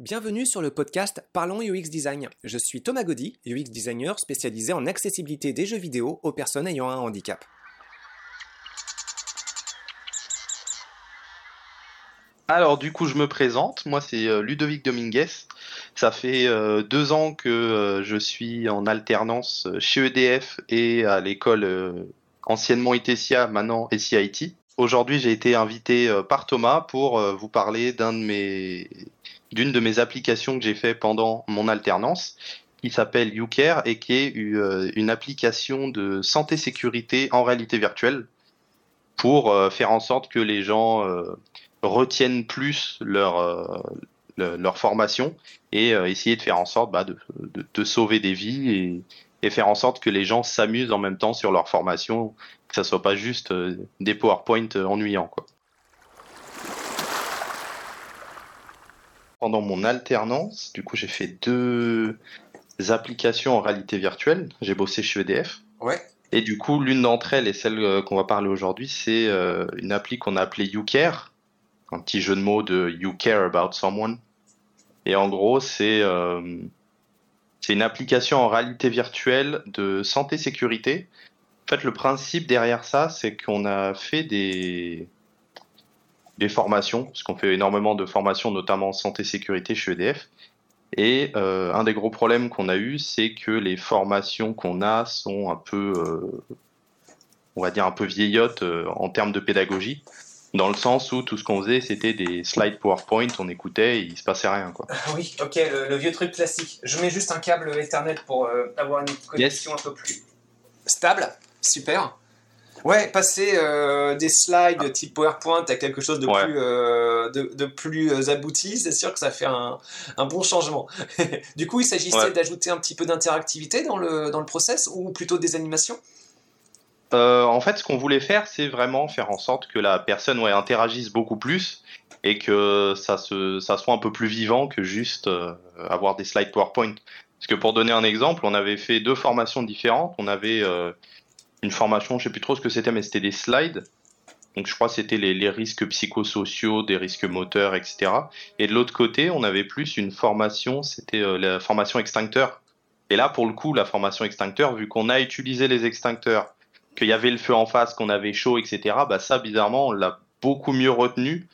Bienvenue sur le podcast Parlons UX Design. Je suis Thomas Gaudy, UX designer spécialisé en accessibilité des jeux vidéo aux personnes ayant un handicap. Alors du coup je me présente, moi c'est euh, Ludovic Dominguez. Ça fait euh, deux ans que euh, je suis en alternance chez EDF et à l'école anciennement ITSIA, maintenant SIIT. Aujourd'hui j'ai été invité par Thomas pour vous parler d'un de mes d'une de mes applications que j'ai fait pendant mon alternance qui s'appelle YouCare et qui est une application de santé sécurité en réalité virtuelle pour faire en sorte que les gens retiennent plus leur, euh, formation et euh, essayer de faire en sorte bah, de, sauver des vies et, faire en sorte que les gens s'amusent en même temps sur leur formation, que ça soit pas juste euh, des PowerPoint ennuyants. Quoi. Pendant mon alternance, du coup, j'ai fait deux applications en réalité virtuelle. J'ai bossé chez EDF. Ouais. Et du coup, l'une d'entre elles et celle qu'on va parler aujourd'hui, c'est une appli qu'on a appelée YouCare, un petit jeu de mots de You Care About Someone. Et en gros, c'est euh, une application en réalité virtuelle de santé sécurité. En fait, le principe derrière ça, c'est qu'on a fait des des formations, parce qu'on fait énormément de formations, notamment en santé sécurité chez EDF. Et euh, un des gros problèmes qu'on a eu, c'est que les formations qu'on a sont un peu, euh, on va dire un peu vieillottes euh, en termes de pédagogie dans le sens où tout ce qu'on faisait, c'était des slides PowerPoint, on écoutait et il se passait rien. Quoi. oui, ok, le, vieux truc classique. Je mets juste un câble Ethernet pour euh, avoir une connexion un peu plus stable. Super. Ouais, passer euh, des slides type PowerPoint à quelque chose de plus, euh, de, plus abouti, c'est sûr que ça fait un, un bon changement. du coup, il s'agissait d'ajouter un petit peu d'interactivité dans le, dans le process ou plutôt des animations? Euh, en fait, ce qu'on voulait faire, c'est vraiment faire en sorte que la personne ouais, interagisse beaucoup plus et que ça, se, ça soit un peu plus vivant que juste euh, avoir des slides PowerPoint. Parce que pour donner un exemple, on avait fait deux formations différentes. On avait euh, une formation, je sais plus trop ce que c'était, mais c'était des slides. Donc je crois que c'était les, risques psychosociaux, des risques moteurs, etc. Et de l'autre côté, on avait plus une formation, c'était la formation extincteur. Et là, pour le coup, la formation extincteur, vu qu'on a utilisé les extincteurs, qu'il y avait le feu en face, qu'on avait chaud, etc. Bah ça, bizarrement, on l'a beaucoup mieux retenu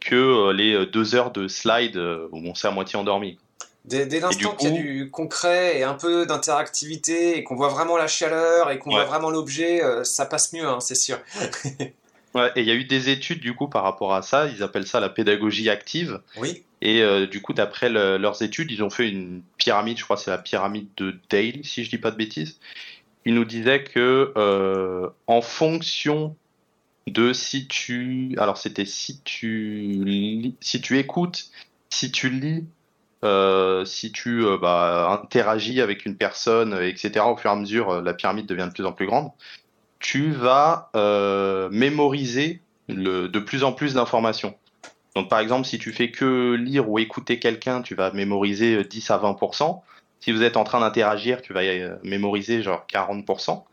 que euh, les euh, deux heures de slide euh, où on s'est à moitié endormi. Dès, l'instant qu'il y a du concret et un peu d'interactivité et qu'on voit vraiment la chaleur et qu'on voit vraiment l'objet, ça passe mieux, hein, c'est sûr. ouais, et il y a eu des études du coup par rapport à ça, ils appellent ça la pédagogie active. Oui. Et du coup, d'après leurs études, ils ont fait une pyramide, je crois c'est la pyramide de Dale, si je dis pas de bêtises il nous disait que euh, en fonction de si tu, alors c'était si tu si tu écoutes, si tu lis, euh, si tu euh, bah, interagis avec une personne, etc. Au fur et à mesure, la pyramide devient de plus en plus grande. Tu vas mémoriser de plus en plus d'informations. Donc par exemple, si tu fais que lire ou écouter quelqu'un, tu vas mémoriser 10 à 20%. Si vous êtes en train d'interagir, tu vas euh, mémoriser genre 40%.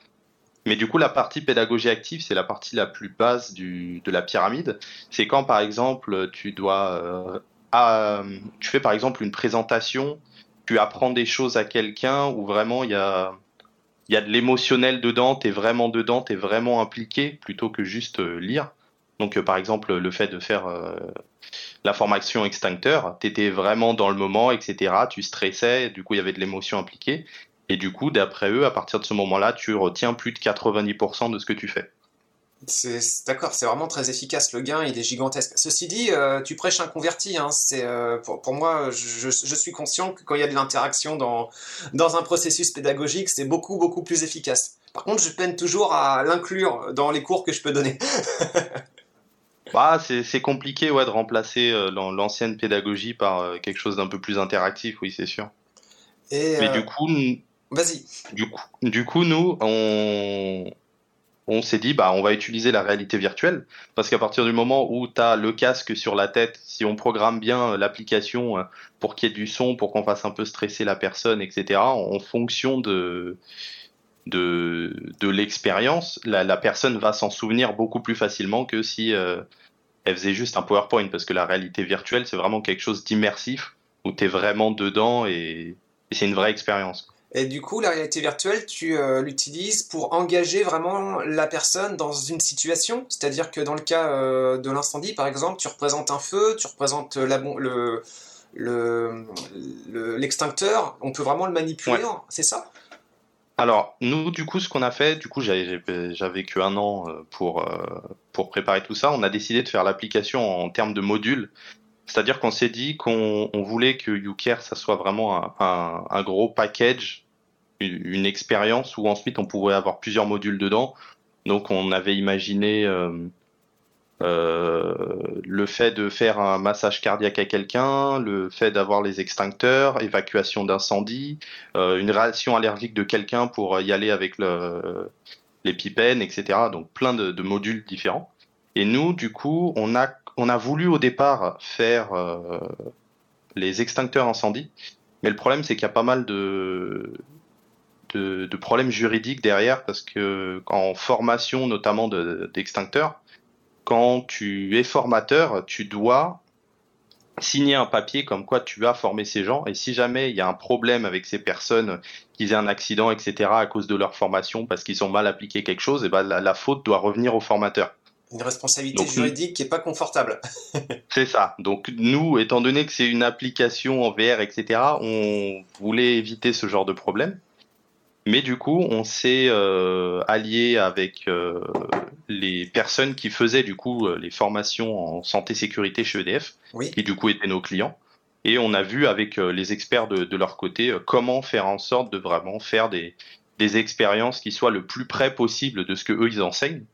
Mais du coup, la partie pédagogie active, c'est la partie la plus basse de la pyramide. C'est quand, par exemple, tu dois, euh, tu fais par exemple une présentation, tu apprends des choses à quelqu'un où vraiment il y a, y a de l'émotionnel dedans, tu es vraiment dedans, tu es vraiment impliqué plutôt que juste euh, lire. Donc, euh, par exemple, le fait de faire euh, la formation extincteur, tu étais vraiment dans le moment, etc. Tu stressais, du coup, il y avait de l'émotion impliquée. Et du coup, d'après eux, à partir de ce moment-là, tu retiens plus de 90% de ce que tu fais. D'accord, c'est vraiment très efficace. Le gain, il est gigantesque. Ceci dit, euh, tu prêches un converti. Hein, c'est pour, pour, moi, je, je, suis conscient que quand il y a de l'interaction dans, dans un processus pédagogique, c'est beaucoup beaucoup plus efficace. Par contre, je peine toujours à l'inclure dans les cours que je peux donner. Bah, c'est compliqué ouais, de remplacer euh, l'ancienne pédagogie par euh, quelque chose d'un peu plus interactif, oui, c'est sûr. Mais du euh, coup, vas-y. Du coup, du coup, nous, on, on s'est dit, bah, on va utiliser la réalité virtuelle, parce qu'à partir du moment où tu as le casque sur la tête, si on programme bien l'application pour qu'il y ait du son, pour qu'on fasse un peu stresser la personne, etc., en fonction de de, de l'expérience, la, la, personne va s'en souvenir beaucoup plus facilement que si euh, elle faisait juste un PowerPoint, parce que la réalité virtuelle, c'est vraiment quelque chose d'immersif. où tu es vraiment dedans et, c'est une vraie expérience. Et du coup, la réalité virtuelle, tu euh, l'utilises pour engager vraiment la personne dans une situation C'est-à-dire que dans le cas euh, de l'incendie, par exemple, tu représentes un feu, tu représentes la, le, l'extincteur, on peut vraiment le manipuler, hein, c'est ça? Alors, nous, du coup, ce qu'on a fait, du coup, j'avais que un an euh, pour, pour préparer tout ça. On a décidé de faire l'application en termes de modules. C'est-à-dire qu'on s'est dit qu'on voulait que YouCare, ça soit vraiment un, gros package, une, expérience où ensuite on pourrait avoir plusieurs modules dedans. Donc on avait imaginé euh, euh, le fait de faire un massage cardiaque à quelqu'un, le fait d'avoir les extincteurs, évacuation d'incendie, euh, une réaction allergique de quelqu'un pour y aller avec les pipennes, etc. Donc plein de modules différents. Et nous, du coup, on a on a voulu au départ faire euh, les extincteurs incendie, mais le problème c'est qu'il y a pas mal de, problèmes juridiques derrière parce que en formation notamment d'extincteurs, quand tu es formateur, tu dois signer un papier comme quoi tu as formé ces gens et si jamais il y a un problème avec ces personnes, qu'ils aient un accident, etc. à cause de leur formation parce qu'ils ont mal appliqué quelque chose, et ben la faute doit revenir au formateur. Une responsabilité juridique qui n'est pas confortable. c'est ça. Donc nous, étant donné que c'est une application en VR, etc., on voulait éviter ce genre de problème. Mais du coup, on s'est euh, allié avec euh, les personnes qui faisaient du coup euh, les formations en santé sécurité chez EDF, qui du coup étaient nos clients. Et on a vu avec les experts de, leur côté comment faire en sorte de vraiment faire des, des expériences qui soient le plus près possible de ce que eux ils enseignent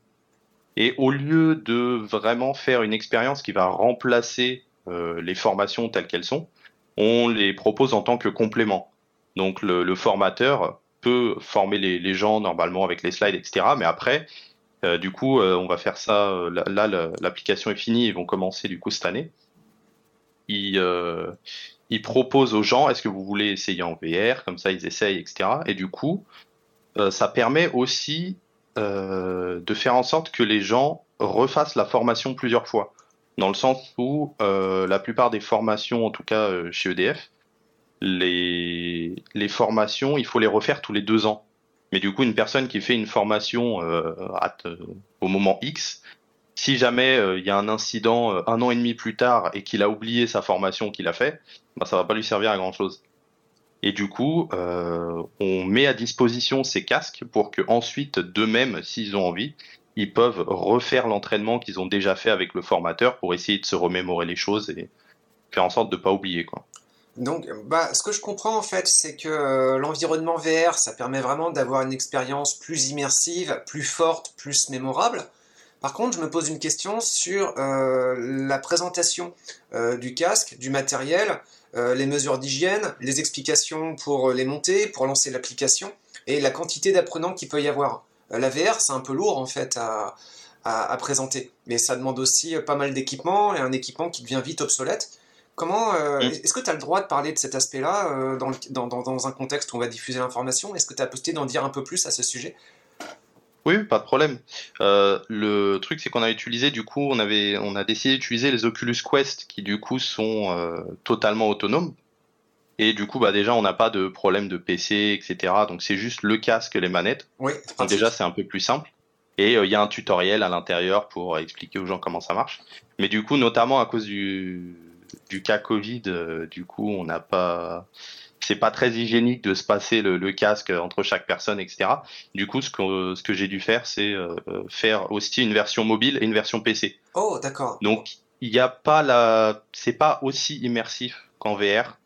et au lieu de vraiment faire une expérience qui va remplacer euh, les formations telles qu'elles sont, on les propose en tant que complément. Donc le, formateur peut former les, gens normalement avec les slides, etc. Mais après, euh, du coup, euh, on va faire ça. là, l'application est finie. Ils vont commencer du coup cette année. Ils, ils proposent aux gens est-ce que vous voulez essayer en VR Comme ça, ils essayent, etc. Et du coup, ça permet aussi euh, de faire en sorte que les gens refassent la formation plusieurs fois. Dans le sens où euh, la plupart des formations, en tout cas euh, chez EDF, les, les formations, il faut les refaire tous les deux ans. Mais du coup, une personne qui fait une formation au moment X, si jamais il y a un incident un an et demi plus tard et qu'il a oublié sa formation qu'il a fait, bah, ça va pas lui servir à grand chose. Et du coup, euh, on met à disposition ces casques pour que ensuite, d'eux-mêmes, s'ils ont envie, ils peuvent refaire l'entraînement qu'ils ont déjà fait avec le formateur pour essayer de se remémorer les choses et faire en sorte de ne pas oublier. Quoi. Donc, bah, ce que je comprends en fait, c'est que euh, l'environnement VR, ça permet vraiment d'avoir une expérience plus immersive, plus forte, plus mémorable. Par contre, je me pose une question sur euh, la présentation du casque, du matériel. Euh, les mesures d'hygiène, les explications pour euh, les monter, pour lancer l'application, et la quantité d'apprenants qu'il peut y avoir. Euh, la VR, c'est un peu lourd en fait à, présenter, mais ça demande aussi pas mal d'équipement, et un équipement qui devient vite obsolète. Comment mm. Est-ce que tu as le droit de parler de cet aspect-là dans, dans, un contexte où on va diffuser l'information? Est-ce que tu as possibilité d'en dire un peu plus à ce sujet? Oui, pas de problème. Euh, le truc, c'est qu'on a utilisé, du coup, on avait, on a décidé d'utiliser les Oculus Quest qui, du coup, sont euh, totalement autonomes. Et du coup, bah déjà, on n'a pas de problème de PC, etc. Donc, c'est juste le casque, les manettes. Oui. Donc, déjà, c'est un peu plus simple. Et euh, il y a un tutoriel à l'intérieur pour expliquer aux gens comment ça marche. Mais du coup, notamment à cause du, du cas Covid, du coup, on n'a pas c'est pas très hygiénique de se passer le, casque entre chaque personne, etc. Du coup, ce que, ce que j'ai dû faire, c'est euh, faire aussi une version mobile et une version PC. Oh, d'accord. Donc, il n'y a pas la, c'est pas aussi immersif qu'en VR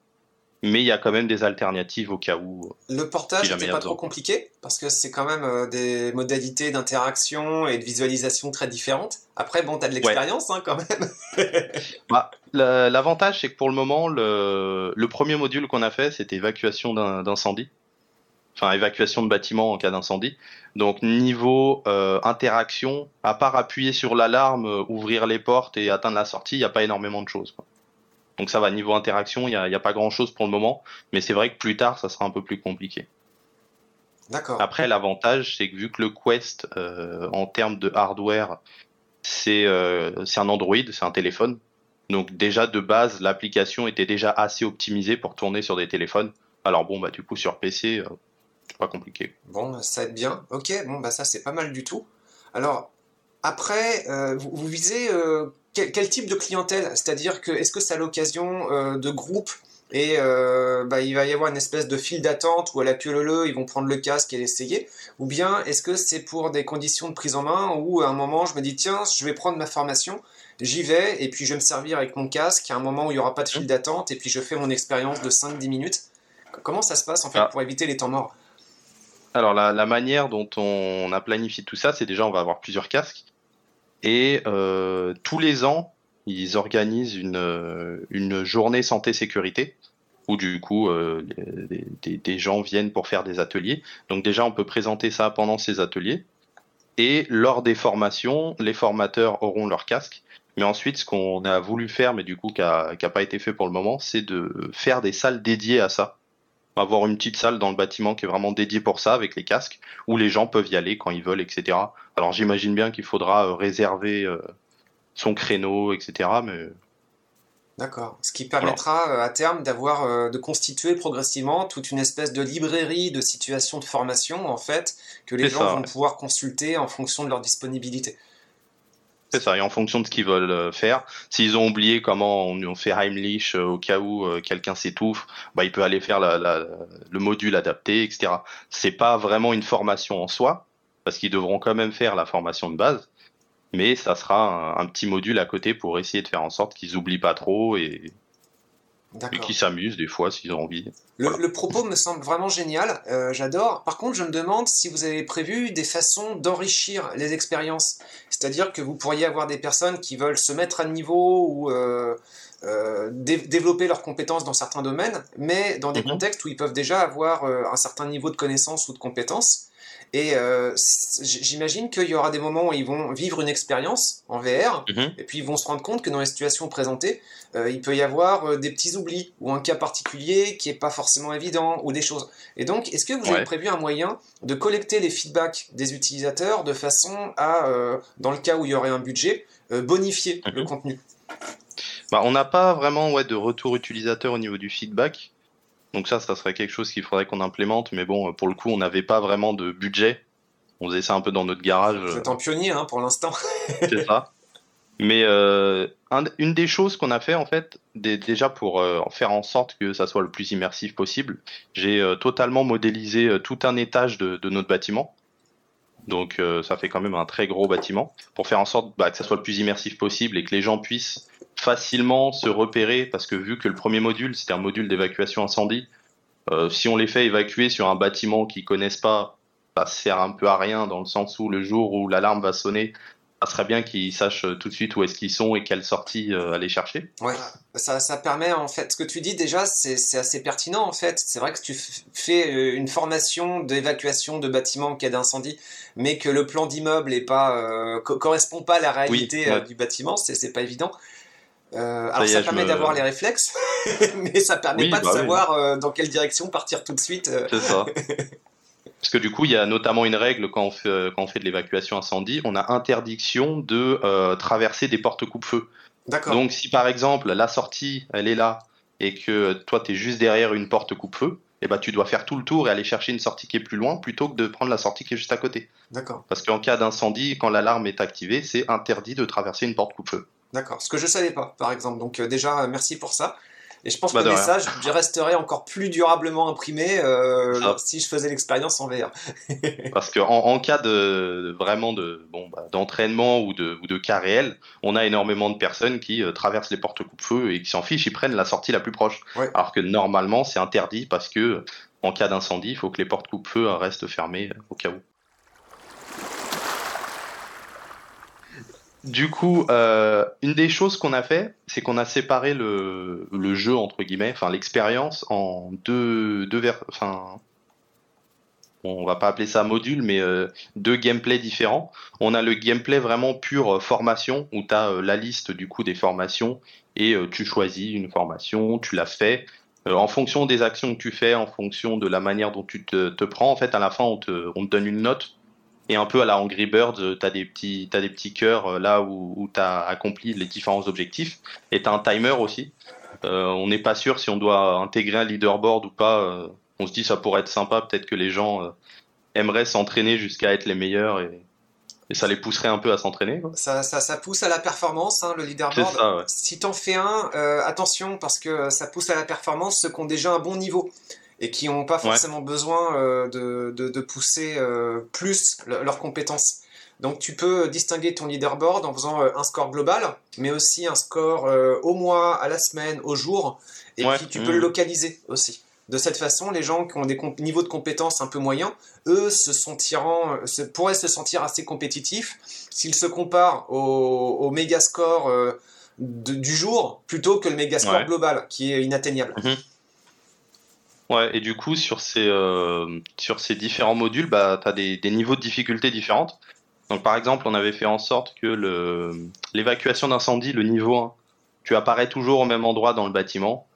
mais il y a quand même des alternatives au cas où. Euh, le portage n'est pas trop compliqué parce que c'est quand même euh, des modalités d'interaction et de visualisation très différentes. Après, bon, tu as de l'expérience hein, quand même. bah, L'avantage, c'est que pour le moment, le, le premier module qu'on a fait, c'était évacuation d'incendie. Enfin, évacuation de bâtiment en cas d'incendie. Donc, niveau euh, interaction, à part appuyer sur l'alarme, ouvrir les portes et atteindre la sortie, il n'y a pas énormément de choses. Quoi. Donc ça va, niveau interaction, il n'y a, pas grand-chose pour le moment, mais c'est vrai que plus tard, ça sera un peu plus compliqué. D'accord. Après, l'avantage, c'est que vu que le Quest, euh, en termes de hardware, c'est euh, un Android, c'est un téléphone. Donc déjà de base, l'application était déjà assez optimisée pour tourner sur des téléphones. Alors bon, bah du coup sur PC, euh, c'est pas compliqué. Bon, ça aide bien. Ok, bon bah ça c'est pas mal du tout. Alors après, euh, vous, visez euh, quel, type de clientèle? C'est-à-dire que est-ce que c'est à l'occasion de groupes et bah, il va y avoir une espèce de file d'attente où à la queue leu ils vont prendre le casque et l'essayer? Ou bien est-ce que c'est pour des conditions de prise en main où à un moment je me dis tiens, je vais prendre ma formation j'y vais et puis je vais me servir avec mon casque à un moment où il n'y aura pas de file d'attente et puis je fais mon expérience de 5-10 minutes? Comment ça se passe en fait ah. pour éviter les temps morts? Alors la, manière dont on a planifié tout ça, c'est déjà on va avoir plusieurs casques et euh, tous les ans ils organisent une, journée santé sécurité où du coup euh, des, des, gens viennent pour faire des ateliers. Donc déjà on peut présenter ça pendant ces ateliers et lors des formations, les formateurs auront leur casque mais ensuite, ce qu'on a voulu faire, mais du coup qui n'a pas été fait pour le moment, c'est de faire des salles dédiées à ça. Avoir une petite salle dans le bâtiment qui est vraiment dédiée pour ça, avec les casques, où les gens peuvent y aller quand ils veulent, etc. Alors j'imagine bien qu'il faudra euh, réserver euh, son créneau, etc. Mais D'accord. Ce qui permettra euh, à terme d'avoir, de constituer progressivement toute une espèce de librairie de situations de formation, en fait, que les gens vont pouvoir consulter en fonction de leur disponibilité. C'est ça, et en fonction de ce qu'ils veulent euh, faire. S'ils ont oublié comment on, fait Heimlich euh, au cas où euh, quelqu'un s'étouffe, bah, il peut aller faire le module adapté, etc. C'est pas vraiment une formation en soi, parce qu'ils devront quand même faire la formation de base, mais ça sera un, un petit module à côté pour essayer de faire en sorte qu'ils oublient pas trop et, et qui s'amusent des fois s'ils ont envie. Le, propos me semble vraiment génial, euh, j'adore. Par contre, je me demande si vous avez prévu des façons d'enrichir les expériences. C'est-à-dire que vous pourriez avoir des personnes qui veulent se mettre à niveau ou euh, euh, développer leurs compétences dans certains domaines, mais dans des mhm. contextes où ils peuvent déjà avoir un certain niveau de connaissances ou de compétences. Et euh, j'imagine qu'il y aura des moments où ils vont vivre une expérience en VR, mhm. et puis ils vont se rendre compte que dans les situations présentées, euh, il peut y avoir euh, des petits oublis, ou un cas particulier qui n'est pas forcément évident, ou des choses. Et donc, est-ce que vous avez prévu un moyen de collecter les feedbacks des utilisateurs de façon à, dans le cas où il y aurait un budget, bonifier le mhm. contenu? Bah, On n'a pas vraiment ouais, de retour utilisateur au niveau du feedback. Donc ça, ça serait quelque chose qu'il faudrait qu'on implémente, mais bon, pour le coup, on n'avait pas vraiment de budget. On faisait ça un peu dans notre garage. Vous êtes un pionnier hein, pour l'instant. c'est ça. Mais euh, une des choses qu'on a fait en fait, déjà pour euh, faire en sorte que ça soit le plus immersif possible, j'ai euh, totalement modélisé tout un étage de, notre bâtiment. Donc ça fait quand même un très gros bâtiment pour faire en sorte bah, que ça soit le plus immersif possible et que les gens puissent facilement se repérer parce que vu que le premier module c'était un module d'évacuation incendie, euh, si on les fait évacuer sur un bâtiment qu'ils connaissent pas, ça sert un peu à rien dans le sens où le jour où l'alarme va sonner, ça serait bien qu'ils sachent tout de suite où est-ce qu'ils sont et quelle sortie euh, aller chercher. Ouais, ça, ça, permet en fait, ce que tu dis déjà, c'est assez pertinent en fait. C'est vrai que tu fais euh, une formation d'évacuation de bâtiments en cas d'incendie, mais que le plan d'immeuble ne pas correspond pas à la réalité du bâtiment, c'est pas évident. Euh, alors ça, permet d'avoir les réflexes, mais ça permet pas de bah savoir euh, dans quelle direction partir tout de suite. Euh. C'est ça. Parce que du coup, il y a notamment une règle quand on fait, quand on fait de l'évacuation incendie, on a interdiction de traverser des portes coupe-feu. D'accord. Donc si par exemple la sortie, elle est là, et que toi, tu es juste derrière une porte coupe-feu, et eh ben, tu dois faire tout le tour et aller chercher une sortie qui est plus loin plutôt que de prendre la sortie qui est juste à côté. D'accord. Parce qu'en cas d'incendie, quand l'alarme est activée, c'est interdit de traverser une porte coupe-feu. D'accord. Ce que je savais pas, par exemple. Donc euh, déjà, euh, merci pour ça. Et je pense bah, que le message resterait encore plus durablement imprimé euh, si je faisais l'expérience en VR. Parce qu'en en, cas de vraiment de bon bah, d'entraînement ou de, ou de cas réel, on a énormément de personnes qui traversent les portes coupe-feu et qui s'en fichent, ils prennent la sortie la plus proche. Alors que normalement c'est interdit parce que en cas d'incendie, il faut que les portes coupe-feu restent fermées au cas où. Du coup, euh, une des choses qu'on a fait, c'est qu'on a séparé le, jeu entre guillemets, enfin l'expérience en deux, deux vers, enfin, on va pas appeler ça module, mais euh, deux gameplays différents. On a le gameplay vraiment pure euh, formation où tu as la liste du coup des formations et tu choisis une formation, tu la fais. en fonction des actions que tu fais, en fonction de la manière dont tu te, prends, en fait, à la fin, on te donne une note Et un peu à la Angry Birds, tu as des petits, as des petits cœurs là où, où tu as accompli les différents objectifs. Et tu as un timer aussi. on n'est pas sûr si on doit intégrer un leaderboard ou pas. on se dit ça pourrait être sympa, peut-être que les gens aimeraient s'entraîner jusqu'à être les meilleurs et, et ça les pousserait un peu à s'entraîner. Ça, ça, ça, pousse à la performance, hein, le leaderboard. Ça, ouais. Si t'en fais un, euh, attention, parce que ça pousse à la performance ceux qui ont déjà un bon niveau et qui n'ont pas forcément besoin euh, de, de, de, pousser euh, plus leurs compétences. Donc tu peux distinguer ton leaderboard en faisant un score global, mais aussi un score au mois, à la semaine, au jour, et puis tu peux le mmh. localiser aussi. De cette façon, les gens qui ont des niveaux de compétences un peu moyens, eux, se, sentiront, se, pourraient se sentir assez compétitifs s'ils se comparent au, méga score euh, du jour plutôt que le méga score global qui est inatteignable. Mhm. Ouais, et du coup, sur ces, euh, sur ces différents modules, bah, tu as des, des, niveaux de difficulté différentes. Donc, par exemple, on avait fait en sorte que l'évacuation d'incendie, le niveau 1, tu apparais toujours au même endroit dans le bâtiment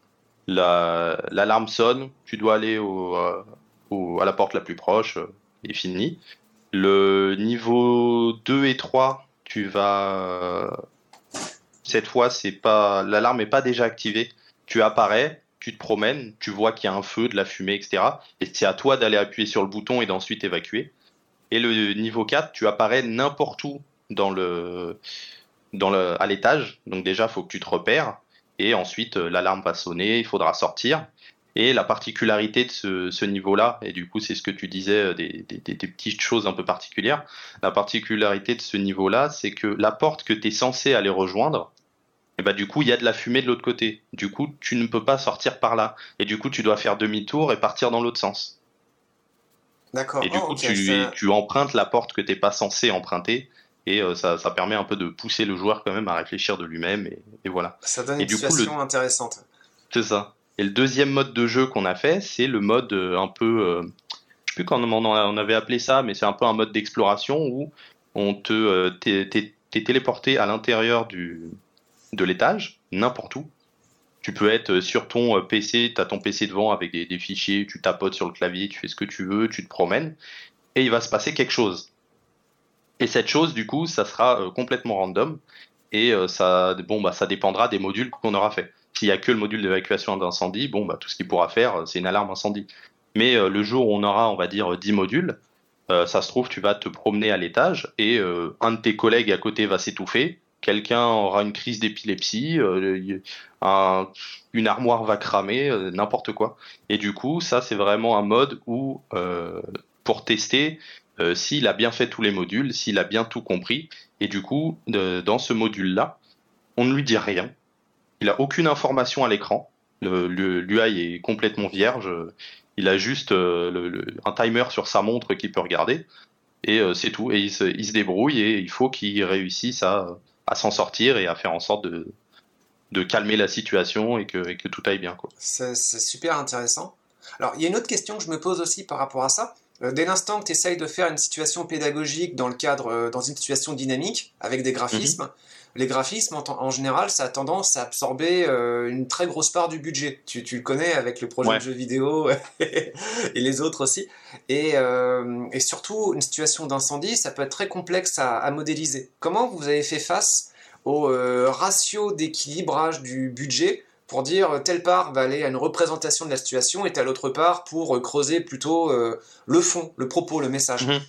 l'alarme sonne, tu dois aller euh, au, à la porte la plus proche euh, et fini. Le niveau 2 et 3, tu vas cette fois c'est pas l'alarme n'est pas déjà activée. Tu apparais, tu te promènes, tu vois qu'il y a un feu, de la fumée, etc. Et c'est à toi d'aller appuyer sur le bouton et d'ensuite évacuer. Et le niveau 4, tu apparais n'importe où dans le dans à l'étage. Donc déjà, faut que tu te repères et ensuite euh, l'alarme va sonner, il faudra sortir. Et la particularité de ce, niveau-là, et du coup c'est ce que tu disais, euh, des, petites choses un peu particulières, la particularité de ce niveau-là, c'est que la porte que tu es censé aller rejoindre, et bah du coup il y a de la fumée de l'autre côté. Du coup tu ne peux pas sortir par là. Et du coup tu dois faire demi-tour et partir dans l'autre sens. D'accord. Et du oh, coup tu, tu, empruntes la porte que tu n'es pas censé emprunter et euh, ça, ça, permet un peu de pousser le joueur quand même à réfléchir de lui-même et, et, voilà. Ça donne une situation intéressante. C'est ça. Et le deuxième mode de jeu qu'on a fait, c'est le mode euh, un peu, euh, je sais plus comment on avait appelé ça, mais c'est un peu un mode d'exploration où on te t'es téléporté à l'intérieur du de l'étage, n'importe où. Tu peux être sur ton PC, tu as ton PC devant avec des, fichiers, tu tapotes sur le clavier, tu fais ce que tu veux, tu te promènes, et il va se passer quelque chose. Et cette chose, du coup, ça sera euh, complètement random et euh, ça, bon, bah, ça dépendra des modules qu'on aura fait. S'il y a que le module d'évacuation d'incendie, bon, bah, tout ce qu'il pourra faire, euh, c'est une alarme incendie. Mais le jour où on aura, on va dire, 10 modules, ça se trouve, tu vas te promener à l'étage et un de tes collègues à côté va s'étouffer, quelqu'un aura une crise d'épilepsie, une armoire va cramer, n'importe quoi. Et du coup, ça, c'est vraiment un mode où, pour tester, euh, s'il a bien fait tous les modules, s'il a bien tout compris. Et du coup, dans ce module-là, on ne lui dit rien. Il a aucune information à l'écran. L'UI est complètement vierge. Il a juste euh, un timer sur sa montre qu'il peut regarder. Et euh, c'est tout. Et il se, débrouille et il faut qu'il réussisse à, s'en sortir et à faire en sorte de, calmer la situation et que, et que tout aille bien. C'est super intéressant. Alors, il y a une autre question que je me pose aussi par rapport à ça. Euh, dès l'instant que tu essayes de faire une situation pédagogique dans le cadre, euh, dans une situation dynamique, avec des graphismes, mhm. Les graphismes en, général, ça a tendance à absorber euh, une très grosse part du budget. Tu, le connais avec le projet de jeu vidéo et les autres aussi. Et, surtout, une situation d'incendie, ça peut être très complexe à, modéliser. Comment vous avez fait face au ratio d'équilibrage du budget pour dire euh, telle part va aller à une représentation de la situation et telle autre part pour euh, creuser plutôt euh, le fond, le propos, le message? Mhm.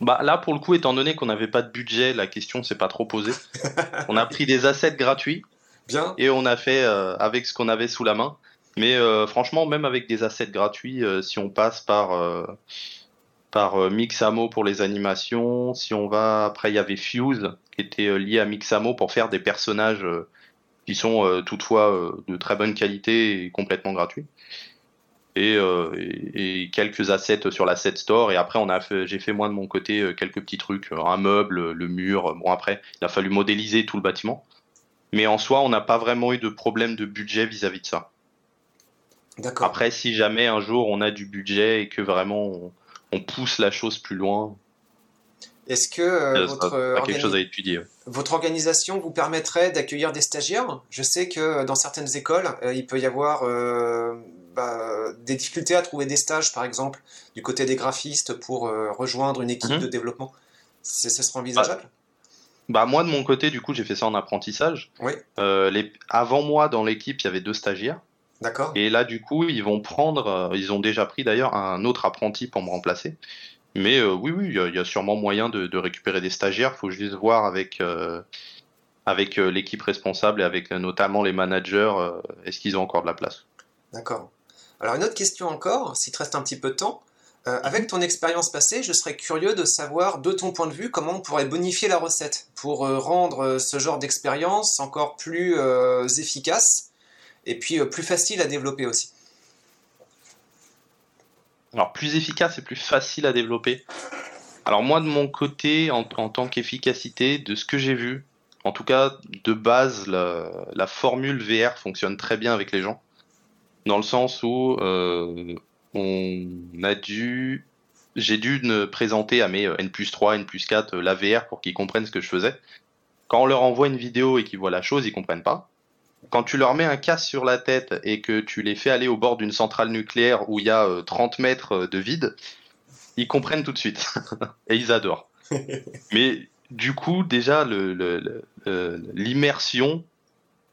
Bah là, pour le coup, étant donné qu'on n'avait pas de budget, la question s'est pas trop posée. on a pris des assets gratuits. Bien. Et on a fait avec ce qu'on avait sous la main. Mais franchement, même avec des assets gratuits, si on passe par par Mixamo pour les animations, si on va après, il y avait Fuse qui était lié à Mixamo pour faire des personnages qui sont euh, toutefois euh, de très bonne qualité et complètement gratuits. Euh, et, quelques assets sur l'asset store. Et après, on a j'ai fait moi de mon côté quelques petits trucs, un meuble, le mur. Bon, après, il a fallu modéliser tout le bâtiment. Mais en soi, on n'a pas vraiment eu de problème de budget vis-à-vis de ça. D'accord. Après, si jamais un jour on a du budget et que vraiment on pousse la chose plus loin, est-ce que euh, votre, organisation vous permettrait d'accueillir des stagiaires? Je sais que dans certaines écoles, euh, il peut y avoir euh, bah, des difficultés à trouver des stages, par exemple, du côté des graphistes pour rejoindre une équipe mhm. de développement Ce sera envisageable? Bah, moi de mon côté, du coup, j'ai fait ça en apprentissage. Oui. les... Avant moi, dans l'équipe, il y avait deux stagiaires. D'accord. Et là, du coup, ils vont prendre, ils ont déjà pris d'ailleurs un autre apprenti pour me remplacer. Mais oui, oui, il y, a sûrement moyen de, de récupérer des stagiaires. Il faut juste voir avec avec euh, l'équipe responsable et avec euh, notamment les managers, euh, est-ce qu'ils ont encore de la place D'accord. Alors une autre question encore, s'il te reste un petit peu de temps. avec ton expérience passée, je serais curieux de savoir, de ton point de vue, comment on pourrait bonifier la recette pour rendre ce genre d'expérience encore plus efficace et puis plus facile à développer aussi. Alors plus efficace et plus facile à développer. Alors moi de mon côté, en tant qu'efficacité, de ce que j'ai vu, en tout cas, de base, la, formule VR fonctionne très bien avec les gens. Dans le sens où euh, on a dû. J'ai dû me présenter à mes N 3, N 4 la VR pour qu'ils comprennent ce que je faisais. Quand on leur envoie une vidéo et qu'ils voient la chose, ils comprennent pas. Quand tu leur mets un casque sur la tête et que tu les fais aller au bord d'une centrale nucléaire où il y a 30 euh, mètres de vide, ils comprennent tout de suite. et ils adorent. Mais du coup, déjà, l'immersion,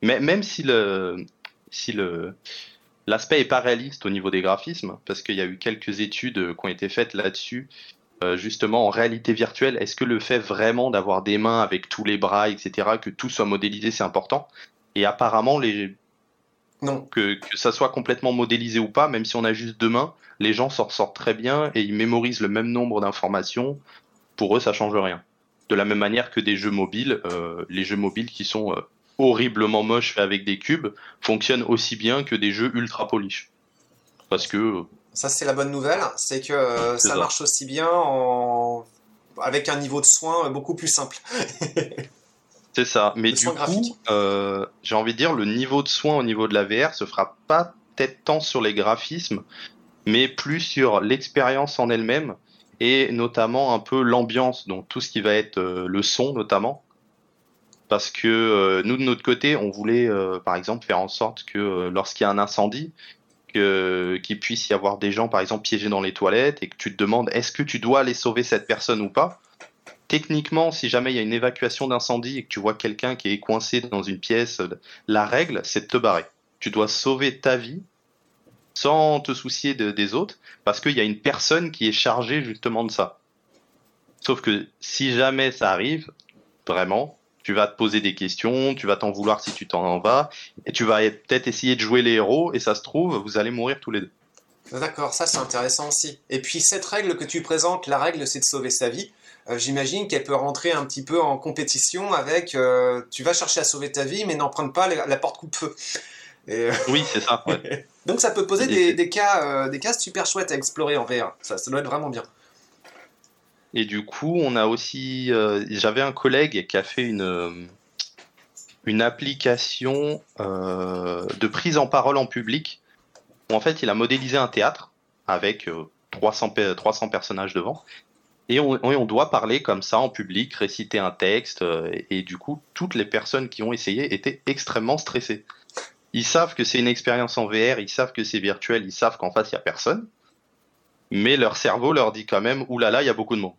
même si le, si le, l'aspect est pas réaliste au niveau des graphismes, parce qu'il y a eu quelques études qui ont été faites là-dessus, euh, justement en réalité virtuelle, est-ce que le fait vraiment d'avoir des mains avec tous les bras, etc., que tout soit modélisé, c'est important? Et apparemment, les... non. Que, que ça soit complètement modélisé ou pas, même si on a juste deux mains, les gens s'en sortent très bien et ils mémorisent le même nombre d'informations. Pour eux, ça change rien. De la même manière que des jeux mobiles, euh, les jeux mobiles qui sont euh, horriblement moches avec des cubes fonctionnent aussi bien que des jeux ultra polish. Parce que. Euh, ça, c'est la bonne nouvelle, c'est que ça, marche aussi bien en... avec un niveau de soin beaucoup plus simple. c'est ça. Mais du coup, j'ai envie de dire, le niveau de soin au niveau de la VR se fera pas peut-être tant sur les graphismes, mais plus sur l'expérience en elle-même et notamment un peu l'ambiance, donc tout ce qui va être euh, le son notamment. Parce que euh, nous de notre côté, on voulait euh, par exemple faire en sorte que lorsqu'il y a un incendie, qu'il puisse y avoir des gens par exemple piégés dans les toilettes et que tu te demandes est-ce que tu dois aller sauver cette personne ou pas? Techniquement, si jamais il y a une évacuation d'incendie et que tu vois quelqu'un qui est coincé dans une pièce, la règle c'est de te barrer. Tu dois sauver ta vie sans te soucier des autres, parce qu'il y a une personne qui est chargée justement de ça. Sauf que si jamais ça arrive, vraiment, tu vas te poser des questions, tu vas t'en vouloir si tu t'en vas, et tu vas peut-être essayer de jouer les héros, et ça se trouve, vous allez mourir tous les deux. D'accord, ça c'est intéressant aussi. Et puis cette règle que tu présentes, la règle c'est de sauver sa vie. Euh, j'imagine qu'elle peut rentrer un petit peu en compétition avec euh, tu vas chercher à sauver ta vie, mais n'emprunte pas la porte coupe-feu. Euh, oui, c'est ça. Donc ça peut poser des, cas, des cas super chouettes à explorer en VR. Ça, ça doit être vraiment bien. Et du coup, on a aussi. Euh, j'avais un collègue qui a fait une, une application de prise en parole en public. En fait, il a modélisé un théâtre avec 300, 300 personnages devant. Et on, on, doit parler comme ça en public, réciter un texte. et du coup, toutes les personnes qui ont essayé étaient extrêmement stressées ils savent que c'est une expérience en VR, ils savent que c'est virtuel, ils savent qu'en face il y a personne, mais leur cerveau leur dit quand même oulala, il y a beaucoup de monde.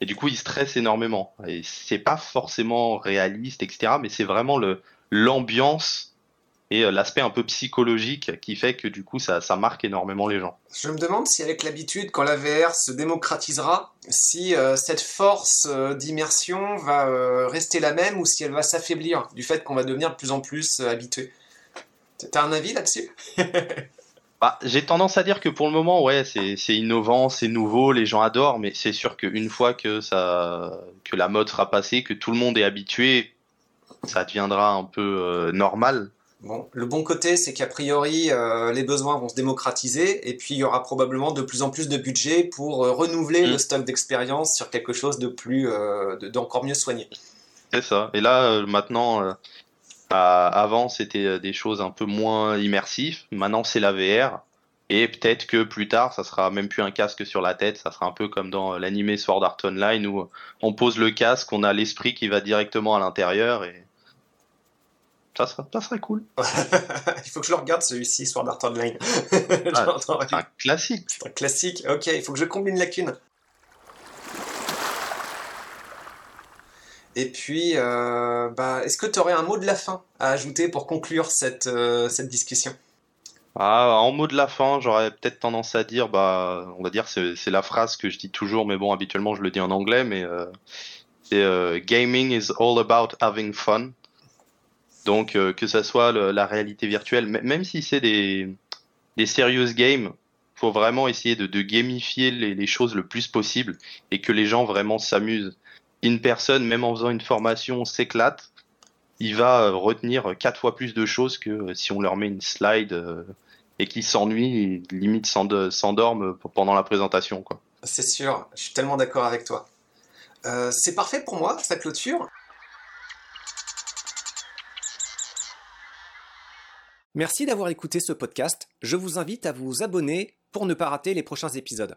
Et du coup, ils stressent énormément. Et c'est pas forcément réaliste, etc. Mais c'est vraiment le l'ambiance et euh, l'aspect un peu psychologique qui fait que du coup, ça, ça marque énormément les gens. Je me demande si avec l'habitude, quand la VR se démocratisera, si euh, cette force euh, d'immersion va rester la même ou si elle va s'affaiblir du fait qu'on va devenir de plus en plus habitué. T'as un avis là-dessus? bah, J'ai tendance à dire que pour le moment, ouais, c'est innovant, c'est nouveau, les gens adorent, mais c'est sûr qu'une fois que, ça, que la mode sera passée, que tout le monde est habitué, ça deviendra un peu euh, normal. Bon, le bon côté, c'est qu'a priori, euh, les besoins vont se démocratiser et puis il y aura probablement de plus en plus de budget pour euh, renouveler mm. le stock d'expérience sur quelque chose de plus, d'encore mieux soigné. C'est ça. Et là, maintenant, avant, c'était euh, des choses un peu moins immersives. Maintenant, c'est la VR. Et peut-être que plus tard, ça sera même plus un casque sur la tête. Ça sera un peu comme dans l'animé Sword Art Online où on pose le casque, on a l'esprit qui va directement à l'intérieur et Ça serait, ça serait cool. il faut que je le regarde celui-ci, Sword Art Online. Ah, c'est un classique. C'est un classique. Ok, il faut que je comble une lacune. Et puis, euh, bah, est-ce que tu aurais un mot de la fin à ajouter pour conclure cette, euh, cette discussion? Ah, en mot de la fin, j'aurais peut-être tendance à dire, bah, on va dire, c'est la phrase que je dis toujours, mais bon, habituellement je le dis en anglais, mais euh, c'est gaming is all about having fun. Donc, que ça soit la réalité virtuelle, même si c'est des, des serious games, faut vraiment essayer de, gamifier les, choses le plus possible et que les gens vraiment s'amusent une personne, même en faisant une formation, s'éclate, il va euh, retenir quatre fois plus de choses que euh, si on leur met une slide euh, et qu'il s'ennuie, limite s'endorme pendant la présentation. Quoi. C'est sûr, je suis tellement d'accord avec toi. c'est parfait pour moi, sa clôture. Merci d'avoir écouté ce podcast. Je vous invite à vous abonner pour ne pas rater les prochains épisodes.